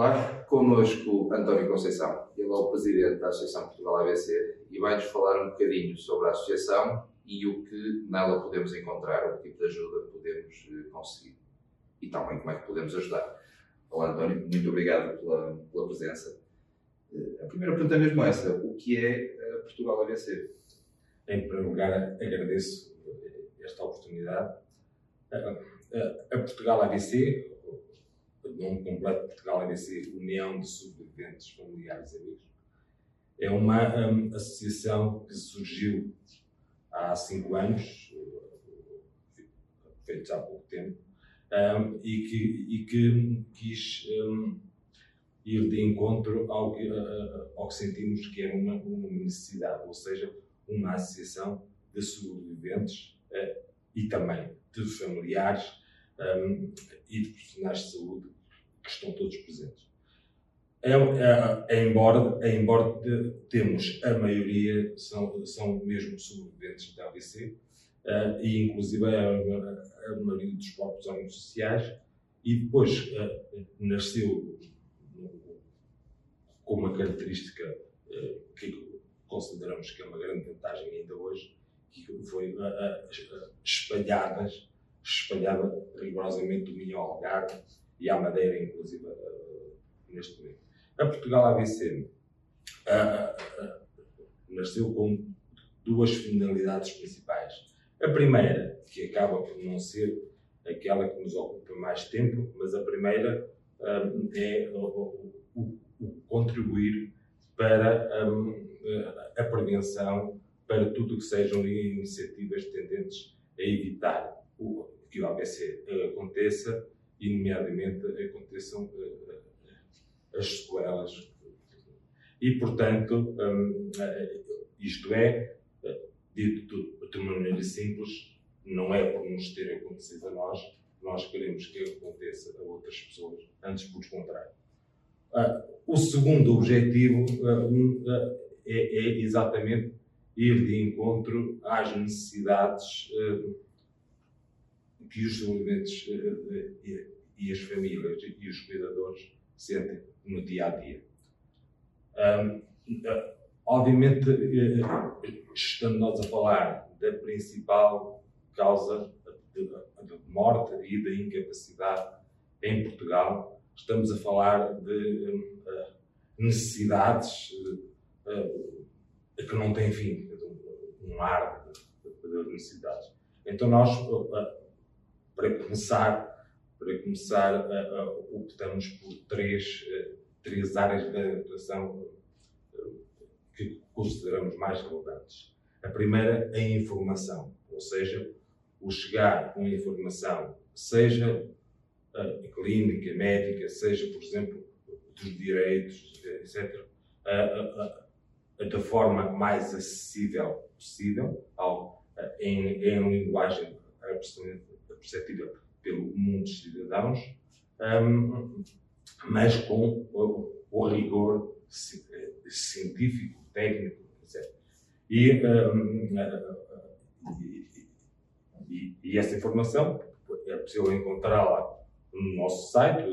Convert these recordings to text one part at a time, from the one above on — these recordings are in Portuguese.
Olá, connosco António Conceição, ele é o presidente da Associação Portugal ABC e vai-nos falar um bocadinho sobre a associação e o que nela podemos encontrar, o que tipo de ajuda podemos eh, conseguir e também como é que podemos ajudar. Olá António, muito obrigado pela, pela presença. Eh, a primeira pergunta é mesmo essa, o que é eh, Portugal ABC? Em primeiro lugar, agradeço esta oportunidade. A Portugal ABC nome completo Portugal ABC, União de Sobreviventes Familiares e Amigos. É uma um, associação que surgiu há cinco anos, feito há pouco tempo, um, e, que, e que quis um, ir de encontro ao que, uh, ao que sentimos que era uma, uma, necessidade, ou seja, uma associação de sobreviventes uh, e também de familiares um, e de profissionais de saúde que estão todos presentes. É, é, é embora, é embora temos a maioria são, são mesmo sobreviventes da AVC, uh, e inclusive a, a, a, maioria dos próprios órgãos sociais, e depois uh, nasceu com uma característica uh, que consideramos que é uma grande vantagem ainda hoje, que foi espalhadas, espalhada rigorosamente do Minho Algarve e à Madeira, inclusive, uh, neste momento. A Portugal uh, uh, nasceu com duas finalidades principais. A primeira, que acaba por não ser aquela que nos ocupa mais tempo, mas a primeira é o, o, o, contribuir para um, a prevenção, para tudo o que sejam iniciativas tendentes a evitar o, que o ABC aconteça e, nomeadamente, aconteçam uh, as sequelas. E, portanto, um, isto é, dito de uma maneira simples, não é por nos ter acontecido a nós, nós queremos que aconteça a outras pessoas, antes por contrário. Uh, o segundo objetivo uh, é, é, exatamente ir de encontro às necessidades que os elementos eh, eh, e as famílias e os cuidadores sentem no dia a dia. Um, eh, obviamente, estamos nós a falar da principal causa de, morte e da incapacidade em Portugal, estamos a falar de uh, necessidades uh, que não têm fim, um ar de, de necessidades. Então, nós para começar, para começar optamos por três, uh, três áreas de atuação que consideramos mais relevantes. A primeira a informação, ou seja, o chegar com informação, seja uh, clínica, médica, seja, por exemplo, dos direitos, etc., da forma mais acessível possível, ao, em, em linguagem perceptível pelo mundo dos cidadãos, um, mas com o, o rigor científico, técnico, etc. E, um, e, e, essa informação é possível encontrá-la no nosso site,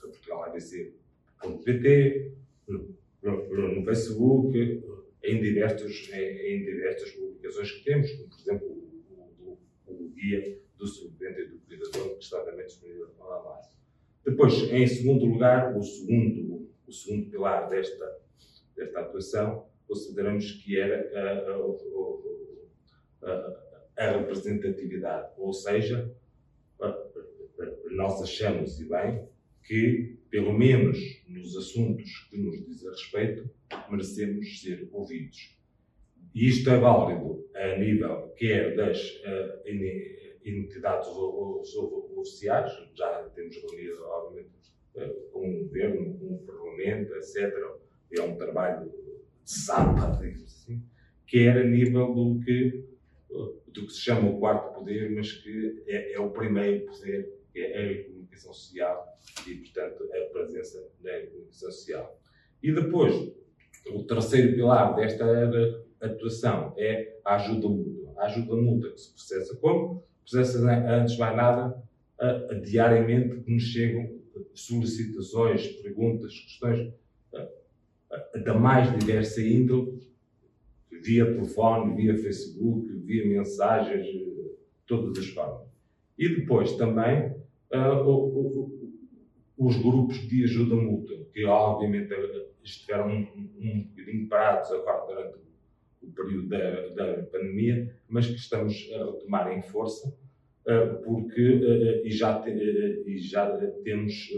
portugaladc.pt, no, no, no Facebook, em, diversos, em, em diversas publicações que temos, como, por exemplo, o, o, o guia do sobrevivente e do cuidador, que está também disponível online. Depois, em segundo lugar, o segundo, o segundo pilar desta, desta atuação, consideramos que era a, a, a, a representatividade, ou seja, nós achamos, e bem, que, pelo menos nos assuntos que nos diz a respeito, merecemos ser ouvidos. E isto é válido a nível quer das uh, entidades oficiais, já temos reunido, obviamente, com o governo, com o parlamento, etc. É um trabalho de sapa, digamos assim, que era a nível do que, do que se chama o quarto poder, mas que é, é o primeiro poder, que é a comunicação social e, portanto, a presença da comunicação social. E depois, o terceiro pilar desta atuação é a ajuda mútua. A ajuda mútua que se processa como? Processa antes de mais nada, a, diariamente que nos chegam solicitações, perguntas, questões da mais diversa índole, via telefone, via Facebook, via mensagens, todas as formas. E depois também uh, os grupos de ajuda mútua, que obviamente estiveram um, um bocadinho parados agora durante o período da, da pandemia, mas que estamos a retomar em força, uh, porque uh, e, já e já temos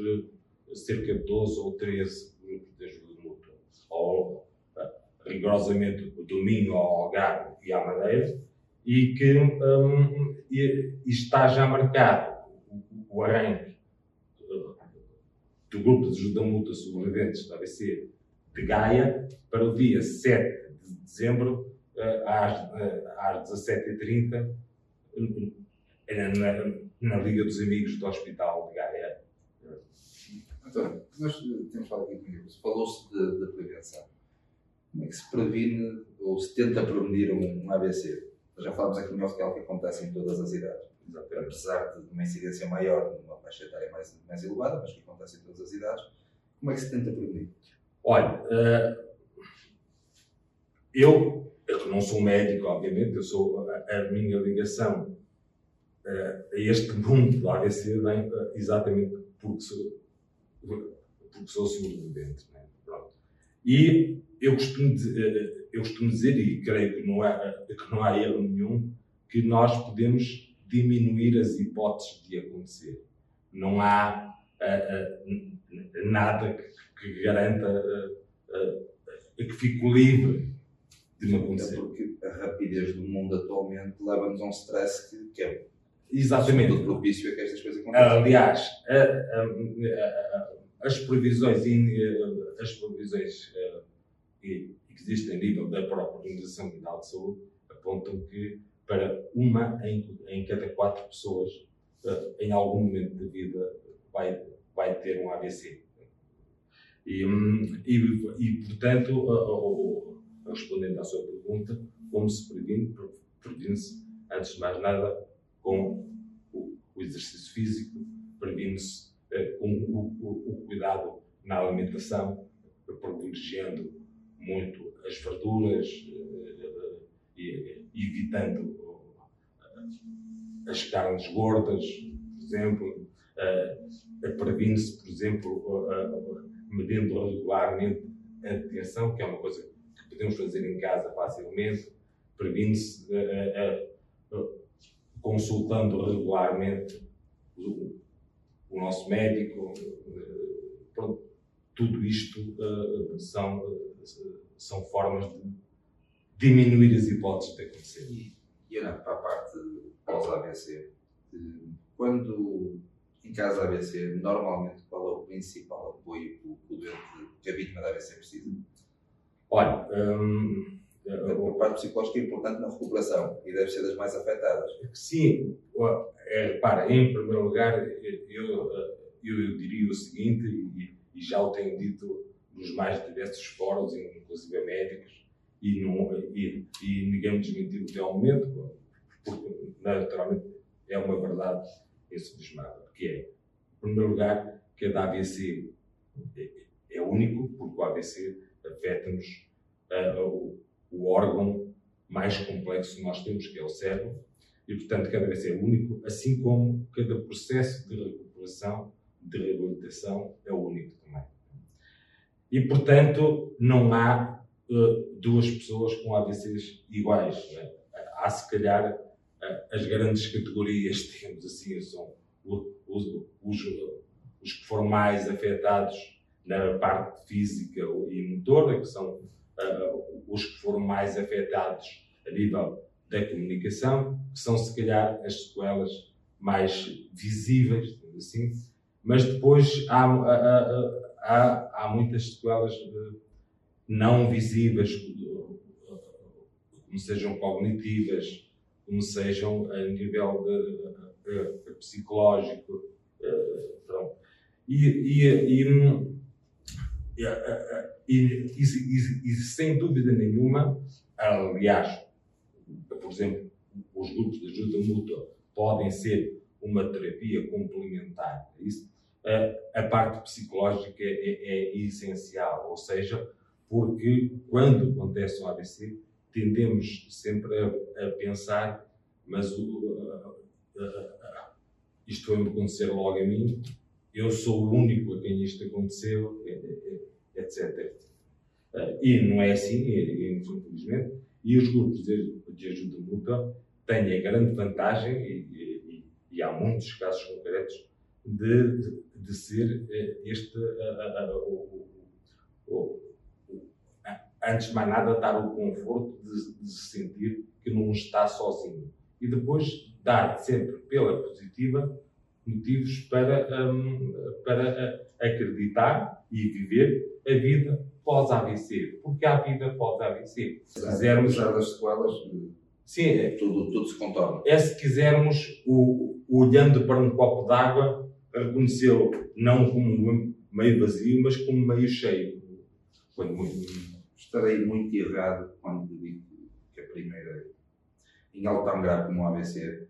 cerca de 12 ou 13 grupos de ajuda mútua, ou rigorosamente do Minho ao Algarve e à Madeira, e que um, e, e está já marcado o, o arranque do grupo de ajuda mútua sobreviventes da ABC de Gaia para o dia 7 de dezembro eh, às, eh, às 17h30 na, na Liga dos Amigos do Hospital de Gaia. António, nós temos falado aqui comigo, falou-se de, prevenção. Como é que se previne ou se tenta prevenir um, um ABC? Já falámos aqui no nosso que acontece em todas as idades. Apesar de uma incidência maior numa faixa etária mais, mais elevada, mas que acontece em todas as idades, como é que se tenta prevenir? Olha, uh, eu, eu não sou médico, obviamente, eu sou, a, minha ligação uh, a este mundo do AVC vem exatamente porque sou, porque sou sobrevivente. Né? E eu costumo, dizer, eu costumo dizer, e creio que não, há, que não há erro nenhum, que nós podemos diminuir as hipóteses de acontecer. Não há uh, nada que, que garanta que fique livre de não acontecer. Porque a rapidez do mundo atualmente leva-nos a um stress que, que é Exatamente. Tudo propício a que estas coisas aconteçam. Aliás, as previsões, as previsões que existem a nível da própria Organização Mundial de Saúde apontam que para uma em, em cada quatro pessoas, uh, em algum momento da vida, vai, vai ter um AVC. E, e, e portanto, respondendo à sua pergunta, como se previne? Previne-se, antes de mais nada, com o, o exercício físico, previne-se com o, o, o cuidado na alimentação, privilegiando muito as verduras, e, evitando as carnes gordas, por exemplo, uh, previne-se, por exemplo, medindo regularmente a detenção, que é uma coisa que podemos fazer em casa facilmente, previne-se uh, consultando regularmente o, o nosso médico. Tudo isto são, são formas de diminuir as hipóteses de acontecer. E, e olhando para a parte pós-AVC, quando em caso de AVC, normalmente qual é o principal apoio que o doente, que a vítima da AVC precisa? Olha, hum, a parte psicológica é importante na recuperação e deve ser das mais afetadas. Sim, é, repara, em primeiro lugar, eu, eu, diria o seguinte, e, e, já o tenho dito nos mais diversos fóruns, inclusive médicos, e, não, e, e ninguém me desmentiu até ao momento, porque naturalmente é uma verdade insubestimada, que é, em primeiro lugar, que a da AVC é, é único, porque o AVC afeta-nos uh, o, órgão mais complexo que nós temos, que é o cérebro, e portanto cada AVC é único, assim como cada processo de recuperação, de reabilitação é único também. E portanto não há uh, duas pessoas com AVCs iguais. Né? Há, se calhar, uh, as grandes categorias, digamos assim, são os, os, os, que foram mais afetados na parte física e motora, que são uh, os que foram mais afetados a nível da comunicação, que são, se calhar, as sequelas mais visíveis, assim, mas depois há, há, há, há muitas sequelas não visíveis, como sejam cognitivas, como sejam a nível de, de, de psicológico. Eh, pronto. E, e, e, e, sem dúvida nenhuma, aliás, por exemplo, os grupos de ajuda mútua podem ser uma terapia complementar a isso. a, a parte psicológica é, é, é, essencial, ou seja, porque quando acontece um AVC, tendemos sempre a, a pensar, mas o, isto foi-me acontecer logo a mim, eu sou o único a quem isto aconteceu, etc. E não é assim, infelizmente. E os grupos de, ajuda mútua têm a grande vantagem, e, e, e há muitos casos concretos, de, de, de ser eh, este, o, o, antes de mais nada, dar o conforto de, de se sentir que não está sozinho. E depois dar sempre pela positiva motivos para, um, para acreditar e viver a vida pós-AVC. Porque há vida pós-AVC. Se quisermos. Apesar das sequelas, sim, é, tudo, tudo se contorna. É se quisermos, o, olhando para um copo d'água, reconhecê-lo não como meio vazio, mas como meio cheio. Quando muito... Estarei muito errado quando digo que a primeira, em algo tão grave como o AVC,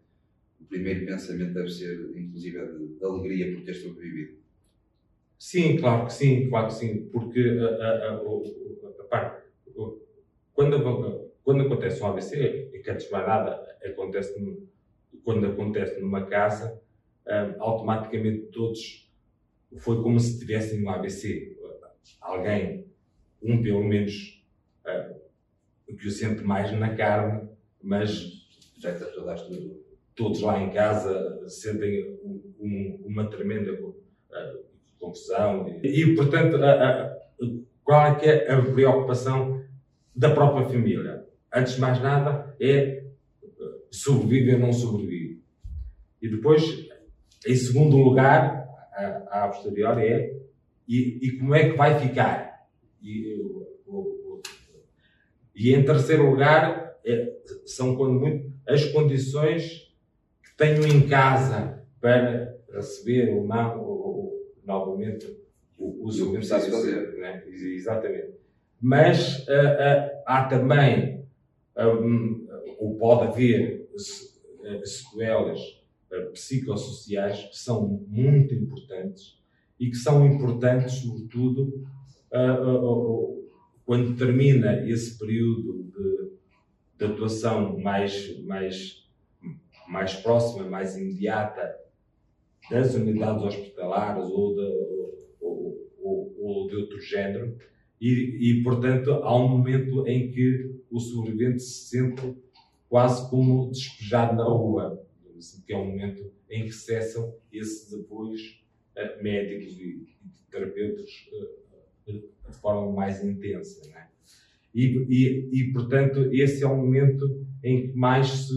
o primeiro pensamento deve ser, inclusive, de, de alegria por ter sobrevivido. Sim, claro que sim, claro que sim, porque a, a, a, a, quando, quando acontece um AVC, e que antes de mais nada acontece quando acontece numa casa, um, automaticamente todos foi como se tivessem um AVC. Alguém, um pelo menos, uh, que o sente mais na carne, mas já está toda a todos lá em casa sentem um, um, uma tremenda uh, confusão. E, e portanto, qual é, que é a preocupação da própria família? Antes de mais nada, é sobrevive ou não sobrevive. E depois, em segundo lugar, a, a posteriori é e, e, como é que vai ficar? E, e em terceiro lugar, é, são quando muito as condições tenho em serviço para receber ou não, ou, novamente, o, o submetido. fazer. Né? Exatamente. Mas uh, uh, há também, um, ou pode haver, sequelas uh, psicossociais que são muito importantes e que são importantes, sobretudo, quando termina esse período de, de atuação mais, mais mais próxima, mais imediata das unidades hospitalares ou de, ou, ou, ou de outro género, e, e, portanto há um momento em que o sobrevivente se sente quase como despejado na rua, assim, que é um momento em que cessam esses apoios uh, médicos e, e terapeutas uh, de forma mais intensa. E, e, e, portanto, esse é o momento em que mais se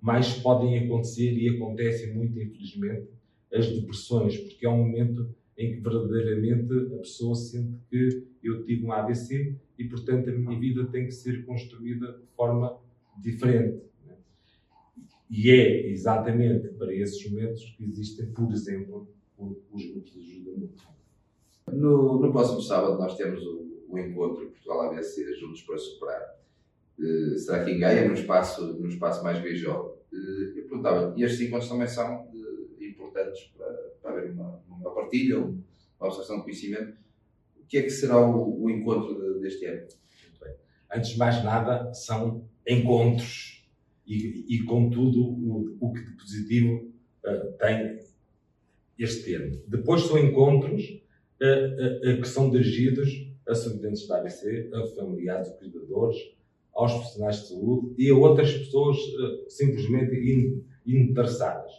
mais podem acontecer e acontecem muito, infelizmente, as depressões, porque é um momento em que verdadeiramente a pessoa sente que eu tive um AVC e, portanto, a minha vida tem que ser construída de forma diferente. Né? E é exatamente para esses momentos que existem, por exemplo, os grupos de ajuda mútua. No, no próximo sábado nós temos o, o encontro Portugal AVC Juntos para Superar Uh, será que Gaia, num espaço, num espaço mais gaijó? Uh, eu perguntava, e estes encontros também são uh, importantes para, para haver uma, uma partilha, uma observação de conhecimento. O que é que será o, o encontro de, deste ano? Antes de mais nada, são encontros e, e contudo, o, o que de positivo tem este termo. Depois são encontros que são dirigidos a sobreviventes da ABC, a familiares, a cuidadores, aos profissionais de saúde e a outras pessoas uh, simplesmente in, interessadas.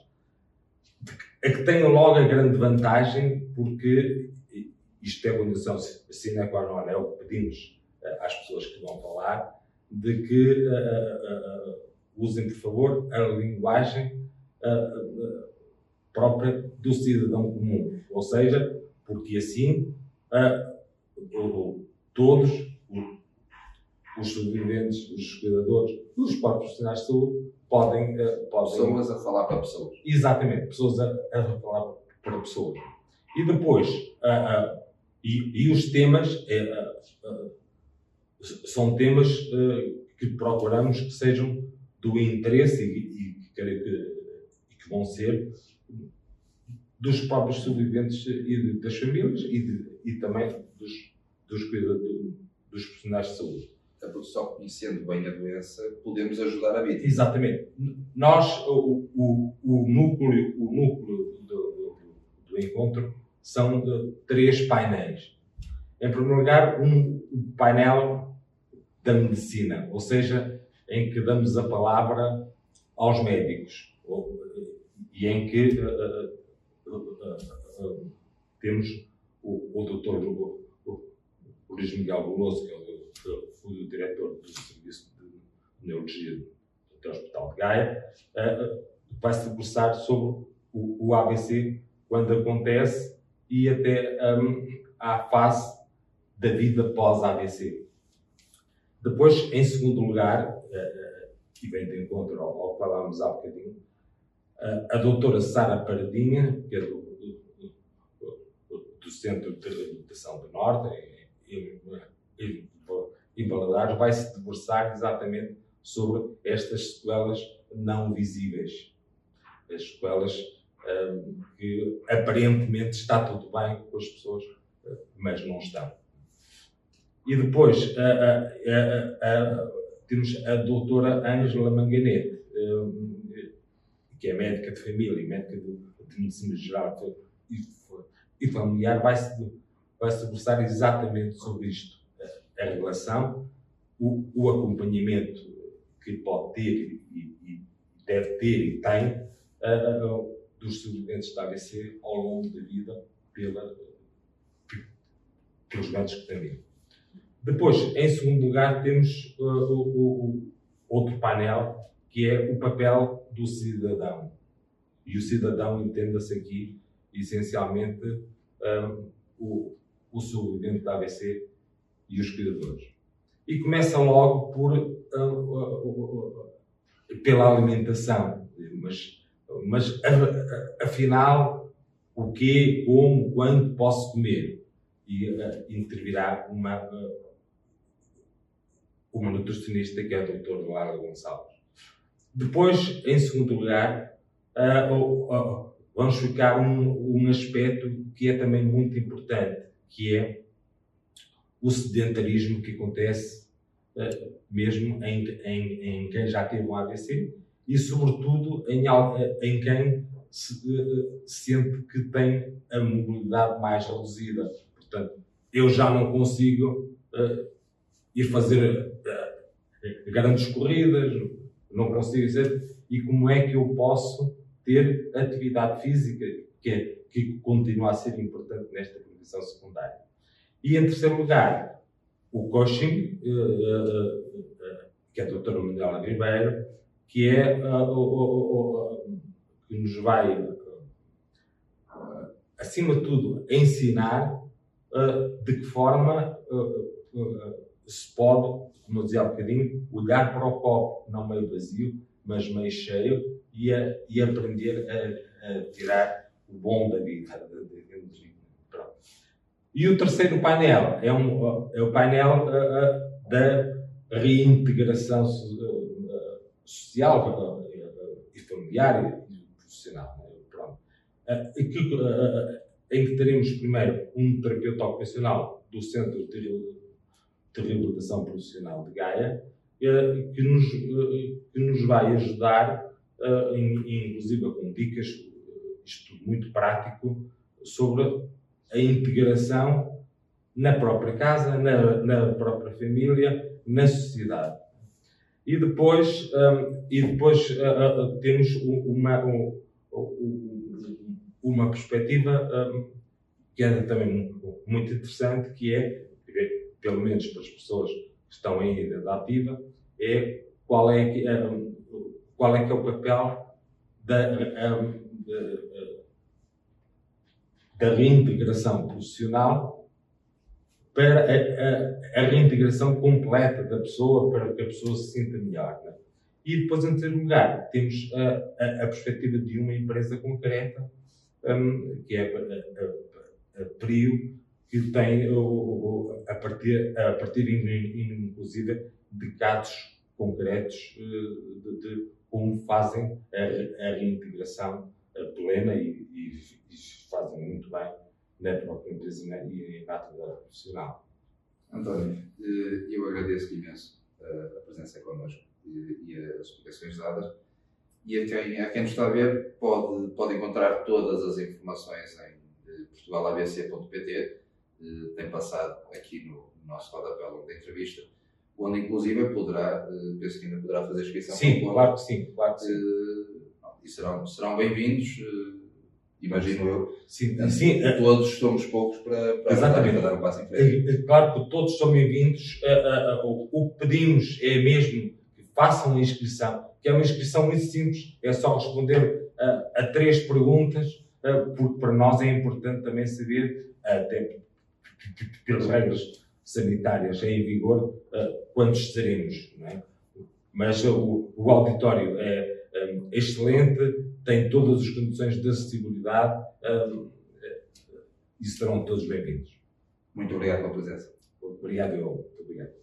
A que tem logo a grande vantagem, porque isto é condição sine qua non, é o que pedimos uh, às pessoas que vão falar, de que uh, usem, por favor, a linguagem própria do cidadão comum. Ou seja, porque assim todos os sobreviventes, os cuidadores, os próprios profissionais de saúde podem, uh, podem. Pessoas a falar para pessoas. Exatamente, pessoas a, a falar para pessoas. E depois, uh, uh, e, e, os temas são temas que procuramos que sejam do interesse e, e, que, que, vão ser dos próprios sobreviventes e das famílias e, de, e também dos, dos cuidadores, dos profissionais de saúde. Porque só conhecendo bem a doença podemos ajudar a vítima. Exatamente. Nós, o, o, o núcleo, o núcleo do, do, do encontro são três painéis. Em primeiro lugar, um painel da medicina, ou seja, em que damos a palavra aos médicos e em que uh, uh, uh, temos o, o doutor Luís Miguel Goloso, que é o, o diretor do Serviço de Neurologia do Hospital de Gaia, vai se debruçar sobre o, o, AVC quando acontece e até um, à fase da vida pós-AVC. Depois, em segundo lugar, uh, e vem de encontro ao, ao que falámos há bocadinho, uh, a doutora Sara Paradinha, que é do, do, do, do, Centro de Reabilitação do Norte, em, em, em Valadares, vai se debruçar exatamente sobre estas sequelas não visíveis. As sequelas uh, que aparentemente está tudo bem com as pessoas, mas não estão. E depois temos a doutora Ângela Manganete, eh, que é médica de família, médica de, de medicina geral e, e familiar, vai-se vai -se debruçar exatamente sobre isto. A relação, o, o acompanhamento que pode ter e, e deve ter e tem dos sobreviventes da AVC ao longo da vida pela, pelos médicos que têm. Depois, em segundo lugar, temos uh, o, o, outro painel, que é o papel do cidadão. E o cidadão entenda-se aqui, essencialmente, um, o, o sobrevivente da AVC e os cuidadores. E começam logo por, uh, uh, pela alimentação. Mas, mas afinal, o que, como, quando posso comer? E intervirá uma uma nutricionista que é a doutora Lara Gonçalves. Depois, em segundo lugar, uh, uh, uh, vamos ficar um, um aspecto que é também muito importante, que é o sedentarismo que acontece mesmo em, em, em, quem já teve um AVC e, sobretudo, em, em quem se, sente que tem a mobilidade mais reduzida. Portanto, eu já não consigo ir fazer uh, grandes corridas, não consigo dizer, e como é que eu posso ter atividade física, que, é, que continua a ser importante nesta prevenção secundária. E em terceiro lugar, o coaching, uh, uh, que é a doutora Manuela Ribeiro, que é que nos vai, acima de tudo, ensinar de que forma se pode, como eu dizia há bocadinho, olhar para o copo não meio vazio, mas meio cheio e, a, e aprender a, a, tirar o bom da vida. E o terceiro painel é, um, é o painel uh, da reintegração uh, social e familiar e profissional. Né? Pronto. Que, em que teremos primeiro um terapeuta ocupacional do Centro de de reabilitação profissional de Gaia, eh, que nos, eh, que nos vai ajudar, eh, inclusive com dicas, isto muito prático, sobre a integração na própria casa, na, na própria família, na sociedade. E depois, um, e depois uh, uh, temos uma, um, uma perspectiva um, que é também muito interessante, que é pelo menos para as pessoas que estão em idade ativa, é qual é que, um, qual é, que é o papel da, um, da reintegração profissional para a, a, a, reintegração completa da pessoa, para que a pessoa se sinta melhor. Né? E depois, em terceiro lugar, temos a, a, perspectiva de uma empresa concreta, um, que é a, a, a PRIO, que tem a partir, a partir inclusive de casos concretos eh, de, de como fazem a, a reintegração plena e, na própria empresa e na atividade profissional. António, eh, eu agradeço imenso eh, a presença connosco e as explicações dadas. E a quem, a quem nos está a ver, pode, pode encontrar todas as informações em portugalabc.pt. Tem passado aqui no, no nosso rodapé ao longo da entrevista onde inclusive poderá, penso que ainda poderá fazer inscrição. Sim, claro que sim, claro que sim. E serão, serão bem-vindos imagino eu. Sim, sim. Eh, todos somos poucos para, para, Exatamente. dar um passo em frente. Claro que todos são bem-vindos. O que pedimos é mesmo que façam a inscrição, que é uma inscrição muito simples, é só responder a, a três perguntas, porque para nós é importante também saber, até pelas regras sanitárias em vigor, quantos seremos. É? Mas o, o auditório é um, é excelente, tem todas as condições de acessibilidade um, eh, e serão todos bem-vindos. Muito obrigado pela presença. Obrigado, eu. Obrigado.